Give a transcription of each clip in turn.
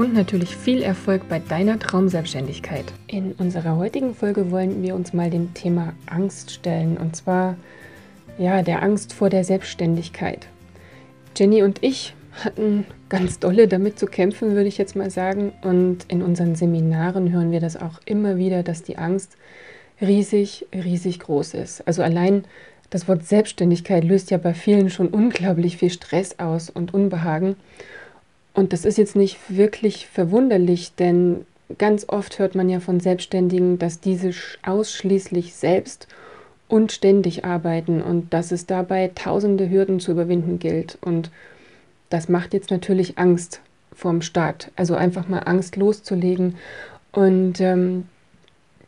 und natürlich viel Erfolg bei deiner Traumselbstständigkeit. In unserer heutigen Folge wollen wir uns mal dem Thema Angst stellen und zwar ja, der Angst vor der Selbstständigkeit. Jenny und ich hatten ganz dolle damit zu kämpfen, würde ich jetzt mal sagen. Und in unseren Seminaren hören wir das auch immer wieder, dass die Angst riesig, riesig groß ist. Also allein das Wort Selbstständigkeit löst ja bei vielen schon unglaublich viel Stress aus und Unbehagen. Und das ist jetzt nicht wirklich verwunderlich, denn ganz oft hört man ja von Selbstständigen, dass diese ausschließlich selbst und ständig arbeiten und dass es dabei tausende Hürden zu überwinden gilt. Und das macht jetzt natürlich Angst vorm Start. Also einfach mal Angst loszulegen. Und ähm,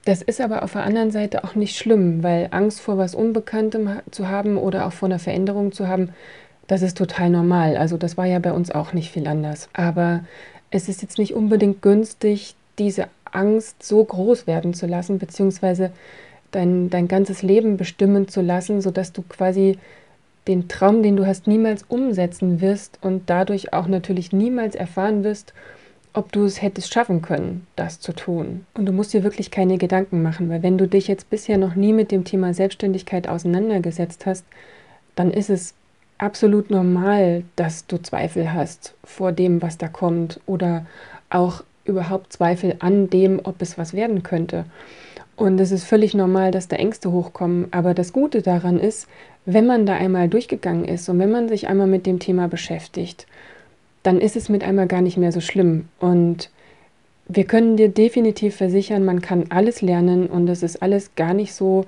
das ist aber auf der anderen Seite auch nicht schlimm, weil Angst vor was Unbekanntem zu haben oder auch vor einer Veränderung zu haben, das ist total normal. Also das war ja bei uns auch nicht viel anders. Aber es ist jetzt nicht unbedingt günstig, diese Angst so groß werden zu lassen, beziehungsweise dein, dein ganzes Leben bestimmen zu lassen, sodass du quasi den Traum, den du hast, niemals umsetzen wirst und dadurch auch natürlich niemals erfahren wirst, ob du es hättest schaffen können, das zu tun. Und du musst dir wirklich keine Gedanken machen, weil wenn du dich jetzt bisher noch nie mit dem Thema Selbstständigkeit auseinandergesetzt hast, dann ist es absolut normal, dass du Zweifel hast vor dem, was da kommt oder auch überhaupt Zweifel an dem, ob es was werden könnte. Und es ist völlig normal, dass da Ängste hochkommen. Aber das Gute daran ist, wenn man da einmal durchgegangen ist und wenn man sich einmal mit dem Thema beschäftigt, dann ist es mit einmal gar nicht mehr so schlimm. Und wir können dir definitiv versichern, man kann alles lernen und es ist alles gar nicht so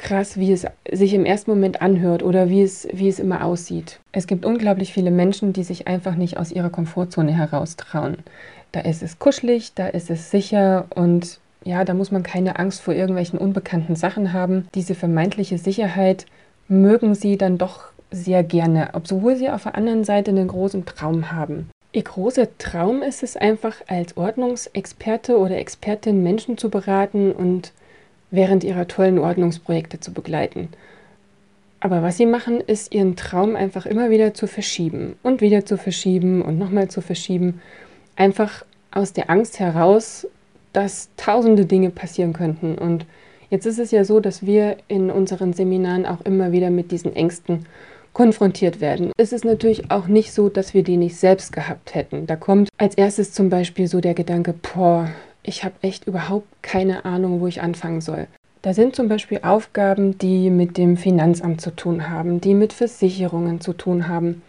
krass, wie es sich im ersten Moment anhört oder wie es, wie es immer aussieht. Es gibt unglaublich viele Menschen, die sich einfach nicht aus ihrer Komfortzone heraustrauen. Da ist es kuschelig, da ist es sicher und ja, da muss man keine Angst vor irgendwelchen unbekannten Sachen haben. Diese vermeintliche Sicherheit mögen sie dann doch sehr gerne, obwohl sie auf der anderen Seite einen großen Traum haben. Ihr großer Traum ist es einfach, als Ordnungsexperte oder Expertin Menschen zu beraten und während ihrer tollen Ordnungsprojekte zu begleiten. Aber was sie machen, ist ihren Traum einfach immer wieder zu verschieben und wieder zu verschieben und nochmal zu verschieben. Einfach aus der Angst heraus, dass tausende Dinge passieren könnten. Und jetzt ist es ja so, dass wir in unseren Seminaren auch immer wieder mit diesen Ängsten konfrontiert werden. Es ist natürlich auch nicht so, dass wir die nicht selbst gehabt hätten. Da kommt als erstes zum Beispiel so der Gedanke, boah, ich habe echt überhaupt keine Ahnung, wo ich anfangen soll. Da sind zum Beispiel Aufgaben, die mit dem Finanzamt zu tun haben, die mit Versicherungen zu tun haben.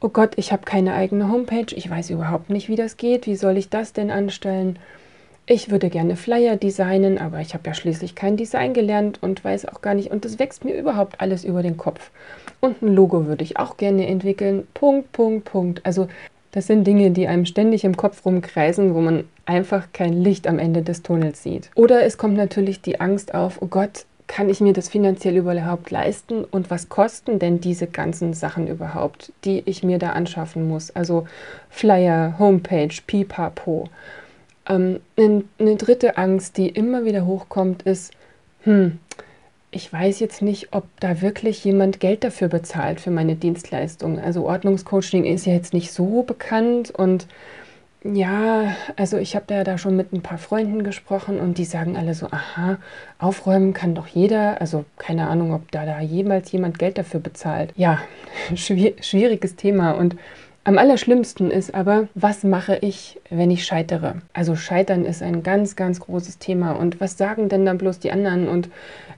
Oh Gott, ich habe keine eigene Homepage, ich weiß überhaupt nicht, wie das geht, wie soll ich das denn anstellen? Ich würde gerne Flyer designen, aber ich habe ja schließlich kein Design gelernt und weiß auch gar nicht, und das wächst mir überhaupt alles über den Kopf. Und ein Logo würde ich auch gerne entwickeln. Punkt, Punkt, Punkt. Also das sind Dinge, die einem ständig im Kopf rumkreisen, wo man einfach kein Licht am Ende des Tunnels sieht. Oder es kommt natürlich die Angst auf, oh Gott, kann ich mir das finanziell überhaupt leisten und was kosten denn diese ganzen Sachen überhaupt, die ich mir da anschaffen muss? Also Flyer, Homepage, Pipapo. Ähm, eine dritte Angst, die immer wieder hochkommt, ist, hm, ich weiß jetzt nicht, ob da wirklich jemand Geld dafür bezahlt für meine Dienstleistung. Also Ordnungscoaching ist ja jetzt nicht so bekannt und ja, also ich habe da, da schon mit ein paar Freunden gesprochen und die sagen alle so, aha, aufräumen kann doch jeder. Also keine Ahnung, ob da, da jemals jemand Geld dafür bezahlt. Ja, schwieriges Thema und am allerschlimmsten ist aber, was mache ich, wenn ich scheitere? Also Scheitern ist ein ganz, ganz großes Thema. Und was sagen denn dann bloß die anderen? Und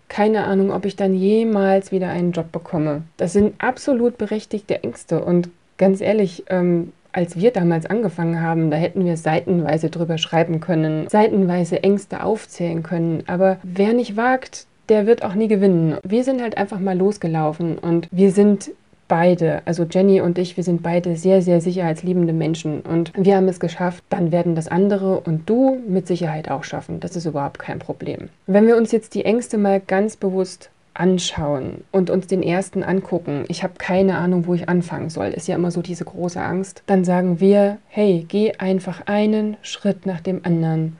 keine Ahnung, ob ich dann jemals wieder einen Job bekomme. Das sind absolut berechtigte Ängste. Und ganz ehrlich, ähm, als wir damals angefangen haben, da hätten wir seitenweise drüber schreiben können, seitenweise Ängste aufzählen können. Aber wer nicht wagt, der wird auch nie gewinnen. Wir sind halt einfach mal losgelaufen und wir sind beide, also Jenny und ich, wir sind beide sehr, sehr sicherheitsliebende Menschen und wir haben es geschafft, dann werden das andere und du mit Sicherheit auch schaffen. Das ist überhaupt kein Problem. Wenn wir uns jetzt die Ängste mal ganz bewusst anschauen und uns den ersten angucken, ich habe keine Ahnung, wo ich anfangen soll, ist ja immer so diese große Angst, dann sagen wir, hey, geh einfach einen Schritt nach dem anderen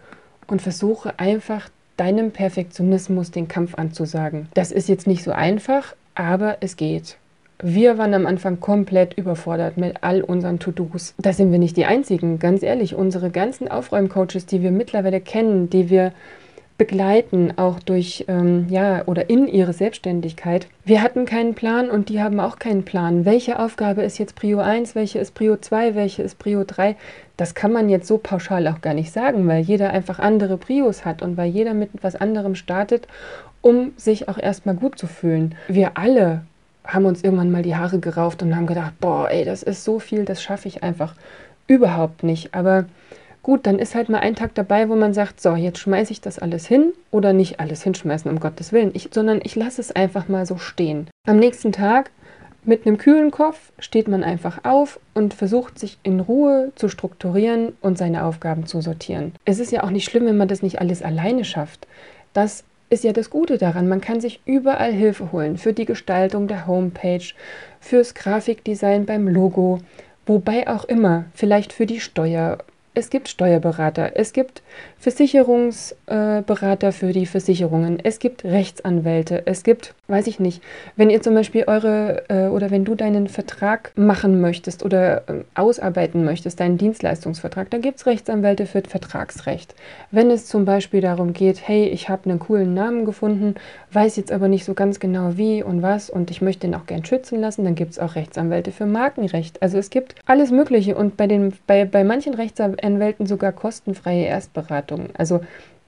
und versuche einfach deinem Perfektionismus den Kampf anzusagen. Das ist jetzt nicht so einfach, aber es geht. Wir waren am Anfang komplett überfordert mit all unseren To-Dos. Da sind wir nicht die Einzigen, ganz ehrlich. Unsere ganzen Aufräumcoaches, die wir mittlerweile kennen, die wir begleiten, auch durch, ähm, ja, oder in ihre Selbstständigkeit. Wir hatten keinen Plan und die haben auch keinen Plan. Welche Aufgabe ist jetzt Prio 1, welche ist Prio 2, welche ist Prio 3? Das kann man jetzt so pauschal auch gar nicht sagen, weil jeder einfach andere Prios hat und weil jeder mit etwas anderem startet, um sich auch erstmal gut zu fühlen. Wir alle haben uns irgendwann mal die Haare gerauft und haben gedacht, boah, ey, das ist so viel, das schaffe ich einfach überhaupt nicht. Aber Gut, dann ist halt mal ein Tag dabei, wo man sagt, so, jetzt schmeiße ich das alles hin oder nicht alles hinschmeißen, um Gottes Willen, ich, sondern ich lasse es einfach mal so stehen. Am nächsten Tag mit einem kühlen Kopf steht man einfach auf und versucht sich in Ruhe zu strukturieren und seine Aufgaben zu sortieren. Es ist ja auch nicht schlimm, wenn man das nicht alles alleine schafft. Das ist ja das Gute daran. Man kann sich überall Hilfe holen für die Gestaltung der Homepage, fürs Grafikdesign beim Logo, wobei auch immer, vielleicht für die Steuer es gibt Steuerberater, es gibt Versicherungsberater für die Versicherungen, es gibt Rechtsanwälte, es gibt, weiß ich nicht, wenn ihr zum Beispiel eure äh, oder wenn du deinen Vertrag machen möchtest oder äh, ausarbeiten möchtest, deinen Dienstleistungsvertrag, dann gibt es Rechtsanwälte für Vertragsrecht. Wenn es zum Beispiel darum geht, hey, ich habe einen coolen Namen gefunden, weiß jetzt aber nicht so ganz genau wie und was und ich möchte ihn auch gern schützen lassen, dann gibt es auch Rechtsanwälte für Markenrecht. Also es gibt alles Mögliche und bei, den, bei, bei manchen Rechtsanwälten sogar kostenfreie Erstberatung. Also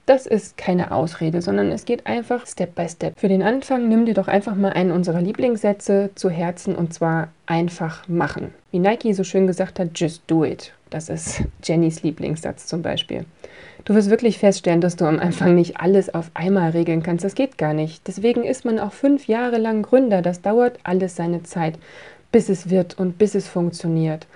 das ist keine Ausrede, sondern es geht einfach Step by Step. Für den Anfang nimm dir doch einfach mal einen unserer Lieblingssätze zu Herzen und zwar einfach machen. Wie Nike so schön gesagt hat, just do it. Das ist Jennys Lieblingssatz zum Beispiel. Du wirst wirklich feststellen, dass du am Anfang nicht alles auf einmal regeln kannst. Das geht gar nicht. Deswegen ist man auch fünf Jahre lang Gründer. Das dauert alles seine Zeit, bis es wird und bis es funktioniert.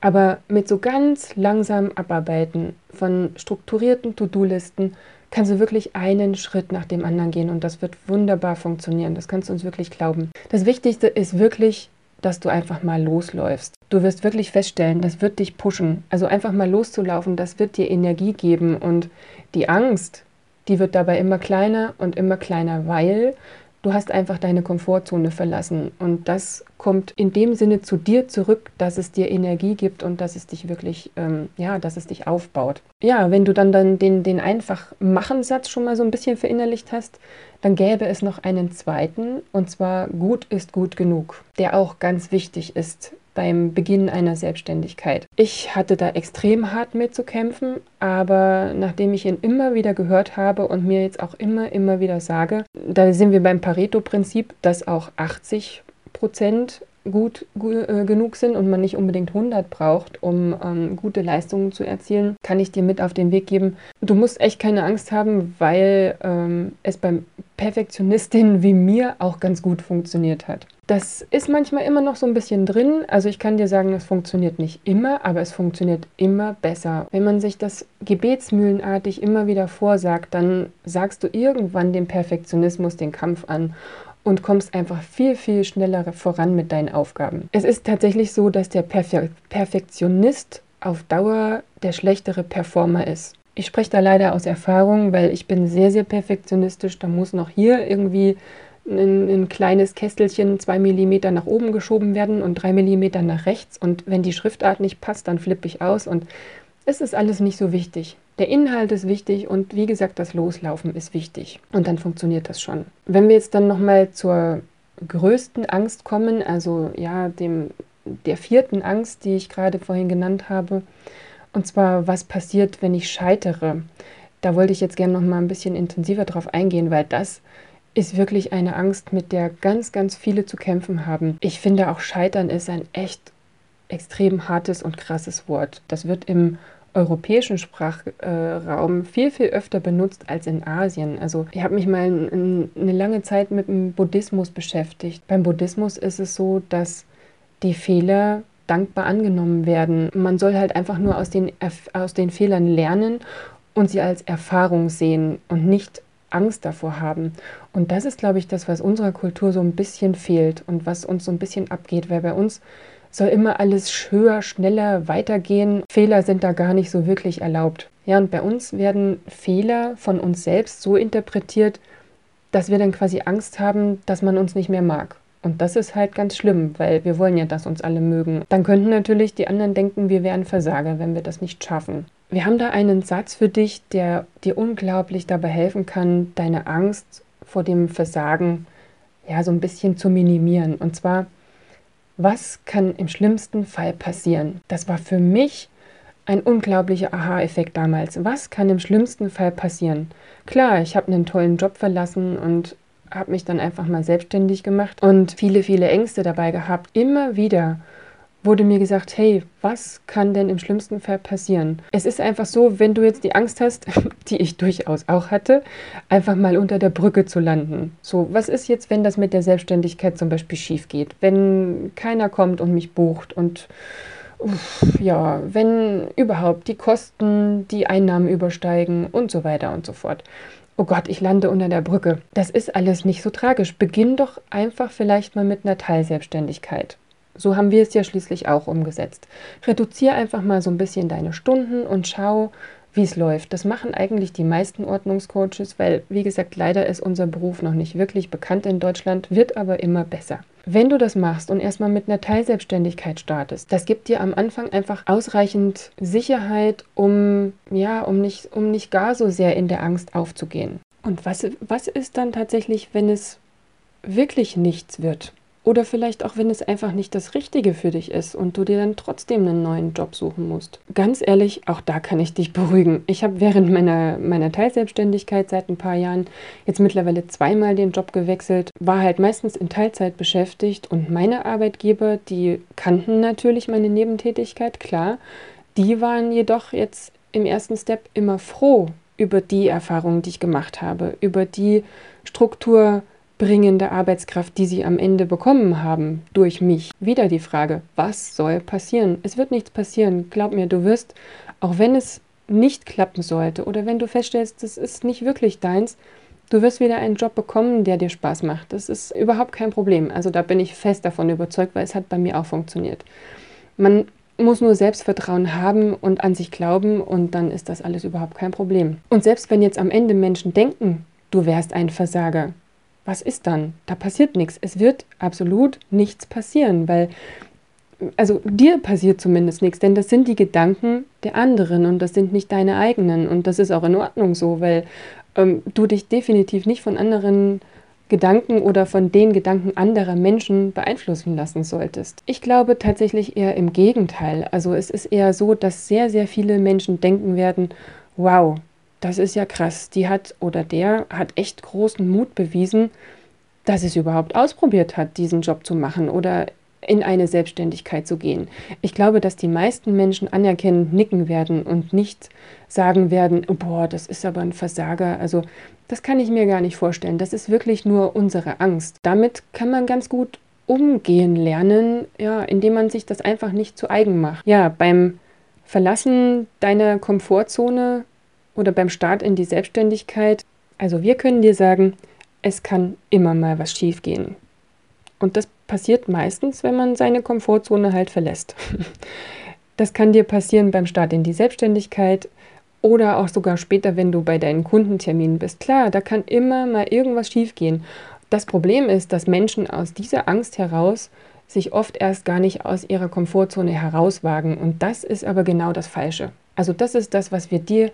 Aber mit so ganz langsam Abarbeiten von strukturierten To-Do-Listen kannst du wirklich einen Schritt nach dem anderen gehen und das wird wunderbar funktionieren. Das kannst du uns wirklich glauben. Das Wichtigste ist wirklich, dass du einfach mal losläufst. Du wirst wirklich feststellen, das wird dich pushen. Also einfach mal loszulaufen, das wird dir Energie geben und die Angst, die wird dabei immer kleiner und immer kleiner, weil Du hast einfach deine Komfortzone verlassen und das kommt in dem Sinne zu dir zurück, dass es dir Energie gibt und dass es dich wirklich, ähm, ja, dass es dich aufbaut. Ja, wenn du dann, dann den, den einfach Machen-Satz schon mal so ein bisschen verinnerlicht hast, dann gäbe es noch einen zweiten und zwar gut ist gut genug, der auch ganz wichtig ist beim Beginn einer Selbstständigkeit. Ich hatte da extrem hart mit zu kämpfen, aber nachdem ich ihn immer wieder gehört habe und mir jetzt auch immer, immer wieder sage, da sind wir beim Pareto-Prinzip, dass auch 80 Prozent gut äh, genug sind und man nicht unbedingt 100 braucht, um ähm, gute Leistungen zu erzielen, kann ich dir mit auf den Weg geben. Du musst echt keine Angst haben, weil ähm, es beim Perfektionistinnen wie mir auch ganz gut funktioniert hat. Das ist manchmal immer noch so ein bisschen drin. Also ich kann dir sagen, es funktioniert nicht immer, aber es funktioniert immer besser. Wenn man sich das gebetsmühlenartig immer wieder vorsagt, dann sagst du irgendwann dem Perfektionismus den Kampf an und kommst einfach viel, viel schneller voran mit deinen Aufgaben. Es ist tatsächlich so, dass der Perfe Perfektionist auf Dauer der schlechtere Performer ist. Ich spreche da leider aus Erfahrung, weil ich bin sehr, sehr perfektionistisch. Da muss noch hier irgendwie ein, ein kleines Kästelchen zwei Millimeter nach oben geschoben werden und drei Millimeter nach rechts. Und wenn die Schriftart nicht passt, dann flippe ich aus. Und es ist alles nicht so wichtig. Der Inhalt ist wichtig und wie gesagt, das Loslaufen ist wichtig. Und dann funktioniert das schon. Wenn wir jetzt dann nochmal zur größten Angst kommen, also ja, dem, der vierten Angst, die ich gerade vorhin genannt habe, und zwar, was passiert, wenn ich scheitere? Da wollte ich jetzt gerne noch mal ein bisschen intensiver drauf eingehen, weil das ist wirklich eine Angst, mit der ganz, ganz viele zu kämpfen haben. Ich finde auch Scheitern ist ein echt extrem hartes und krasses Wort. Das wird im europäischen Sprachraum viel, viel öfter benutzt als in Asien. Also ich habe mich mal eine lange Zeit mit dem Buddhismus beschäftigt. Beim Buddhismus ist es so, dass die Fehler dankbar angenommen werden. Man soll halt einfach nur aus den, aus den Fehlern lernen und sie als Erfahrung sehen und nicht Angst davor haben. Und das ist, glaube ich, das, was unserer Kultur so ein bisschen fehlt und was uns so ein bisschen abgeht, weil bei uns soll immer alles höher, schneller weitergehen. Fehler sind da gar nicht so wirklich erlaubt. Ja, und bei uns werden Fehler von uns selbst so interpretiert, dass wir dann quasi Angst haben, dass man uns nicht mehr mag. Und das ist halt ganz schlimm, weil wir wollen ja, dass uns alle mögen. Dann könnten natürlich die anderen denken, wir wären Versager, wenn wir das nicht schaffen. Wir haben da einen Satz für dich, der dir unglaublich dabei helfen kann, deine Angst vor dem Versagen ja so ein bisschen zu minimieren. Und zwar, was kann im schlimmsten Fall passieren? Das war für mich ein unglaublicher Aha-Effekt damals. Was kann im schlimmsten Fall passieren? Klar, ich habe einen tollen Job verlassen und habe mich dann einfach mal selbstständig gemacht und viele, viele Ängste dabei gehabt. Immer wieder wurde mir gesagt, hey, was kann denn im schlimmsten Fall passieren? Es ist einfach so, wenn du jetzt die Angst hast, die ich durchaus auch hatte, einfach mal unter der Brücke zu landen. So, was ist jetzt, wenn das mit der Selbstständigkeit zum Beispiel schief geht? Wenn keiner kommt und mich bucht und ja, wenn überhaupt die Kosten die Einnahmen übersteigen und so weiter und so fort. Oh Gott, ich lande unter der Brücke. Das ist alles nicht so tragisch. Beginn doch einfach vielleicht mal mit einer Teilselbstständigkeit. So haben wir es ja schließlich auch umgesetzt. Reduziere einfach mal so ein bisschen deine Stunden und schau, wie es läuft. Das machen eigentlich die meisten Ordnungscoaches, weil, wie gesagt, leider ist unser Beruf noch nicht wirklich bekannt in Deutschland, wird aber immer besser. Wenn du das machst und erstmal mit einer Teilselbstständigkeit startest, das gibt dir am Anfang einfach ausreichend Sicherheit, um ja, um nicht, um nicht gar so sehr in der Angst aufzugehen. Und was, was ist dann tatsächlich, wenn es wirklich nichts wird? Oder vielleicht auch, wenn es einfach nicht das Richtige für dich ist und du dir dann trotzdem einen neuen Job suchen musst. Ganz ehrlich, auch da kann ich dich beruhigen. Ich habe während meiner, meiner Teilselbstständigkeit seit ein paar Jahren jetzt mittlerweile zweimal den Job gewechselt, war halt meistens in Teilzeit beschäftigt und meine Arbeitgeber, die kannten natürlich meine Nebentätigkeit, klar. Die waren jedoch jetzt im ersten Step immer froh über die Erfahrungen, die ich gemacht habe, über die Struktur, bringende Arbeitskraft, die sie am Ende bekommen haben durch mich. Wieder die Frage, was soll passieren? Es wird nichts passieren. Glaub mir, du wirst, auch wenn es nicht klappen sollte oder wenn du feststellst, das ist nicht wirklich deins, du wirst wieder einen Job bekommen, der dir Spaß macht. Das ist überhaupt kein Problem. Also da bin ich fest davon überzeugt, weil es hat bei mir auch funktioniert. Man muss nur Selbstvertrauen haben und an sich glauben und dann ist das alles überhaupt kein Problem. Und selbst wenn jetzt am Ende Menschen denken, du wärst ein Versager, was ist dann? Da passiert nichts. Es wird absolut nichts passieren, weil, also dir passiert zumindest nichts, denn das sind die Gedanken der anderen und das sind nicht deine eigenen. Und das ist auch in Ordnung so, weil ähm, du dich definitiv nicht von anderen Gedanken oder von den Gedanken anderer Menschen beeinflussen lassen solltest. Ich glaube tatsächlich eher im Gegenteil. Also es ist eher so, dass sehr, sehr viele Menschen denken werden, wow, das ist ja krass. Die hat oder der hat echt großen Mut bewiesen, dass es überhaupt ausprobiert hat, diesen Job zu machen oder in eine Selbstständigkeit zu gehen. Ich glaube, dass die meisten Menschen anerkennend nicken werden und nicht sagen werden, oh, boah, das ist aber ein Versager. Also das kann ich mir gar nicht vorstellen. Das ist wirklich nur unsere Angst. Damit kann man ganz gut umgehen lernen, ja, indem man sich das einfach nicht zu eigen macht. Ja, beim Verlassen deiner Komfortzone oder beim Start in die Selbstständigkeit. Also wir können dir sagen, es kann immer mal was schiefgehen. Und das passiert meistens, wenn man seine Komfortzone halt verlässt. Das kann dir passieren beim Start in die Selbstständigkeit oder auch sogar später, wenn du bei deinen Kundenterminen bist. Klar, da kann immer mal irgendwas schiefgehen. Das Problem ist, dass Menschen aus dieser Angst heraus sich oft erst gar nicht aus ihrer Komfortzone herauswagen. Und das ist aber genau das Falsche. Also das ist das, was wir dir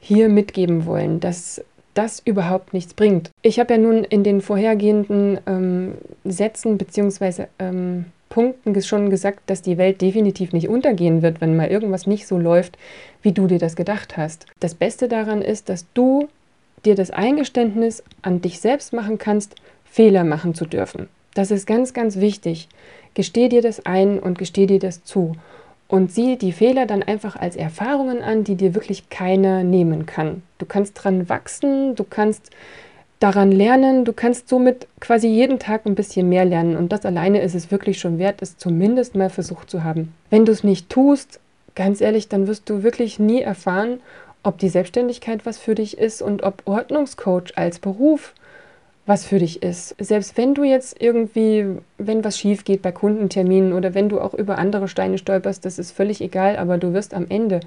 hier mitgeben wollen, dass das überhaupt nichts bringt. Ich habe ja nun in den vorhergehenden ähm, Sätzen bzw. Ähm, Punkten schon gesagt, dass die Welt definitiv nicht untergehen wird, wenn mal irgendwas nicht so läuft, wie du dir das gedacht hast. Das Beste daran ist, dass du dir das Eingeständnis an dich selbst machen kannst, Fehler machen zu dürfen. Das ist ganz, ganz wichtig. Gesteh dir das ein und gesteh dir das zu und sieh die Fehler dann einfach als Erfahrungen an, die dir wirklich keiner nehmen kann. Du kannst dran wachsen, du kannst daran lernen, du kannst somit quasi jeden Tag ein bisschen mehr lernen und das alleine ist es wirklich schon wert, es zumindest mal versucht zu haben. Wenn du es nicht tust, ganz ehrlich, dann wirst du wirklich nie erfahren, ob die Selbstständigkeit was für dich ist und ob Ordnungscoach als Beruf was für dich ist. Selbst wenn du jetzt irgendwie, wenn was schief geht bei Kundenterminen oder wenn du auch über andere Steine stolperst, das ist völlig egal, aber du wirst am Ende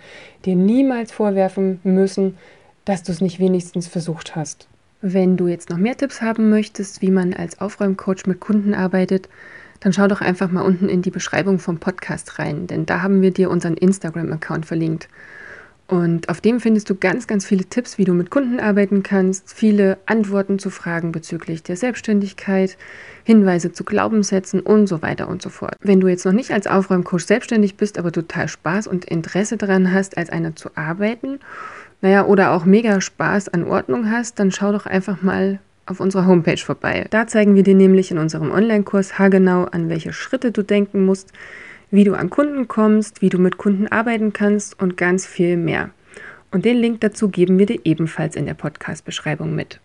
dir niemals vorwerfen müssen, dass du es nicht wenigstens versucht hast. Wenn du jetzt noch mehr Tipps haben möchtest, wie man als Aufräumcoach mit Kunden arbeitet, dann schau doch einfach mal unten in die Beschreibung vom Podcast rein, denn da haben wir dir unseren Instagram-Account verlinkt. Und auf dem findest du ganz, ganz viele Tipps, wie du mit Kunden arbeiten kannst, viele Antworten zu Fragen bezüglich der Selbstständigkeit, Hinweise zu Glaubenssätzen und so weiter und so fort. Wenn du jetzt noch nicht als Aufräumcoach selbstständig bist, aber total Spaß und Interesse daran hast, als einer zu arbeiten, naja, oder auch mega Spaß an Ordnung hast, dann schau doch einfach mal auf unserer Homepage vorbei. Da zeigen wir dir nämlich in unserem Online-Kurs haargenau, an welche Schritte du denken musst, wie du an Kunden kommst, wie du mit Kunden arbeiten kannst und ganz viel mehr. Und den Link dazu geben wir dir ebenfalls in der Podcast-Beschreibung mit.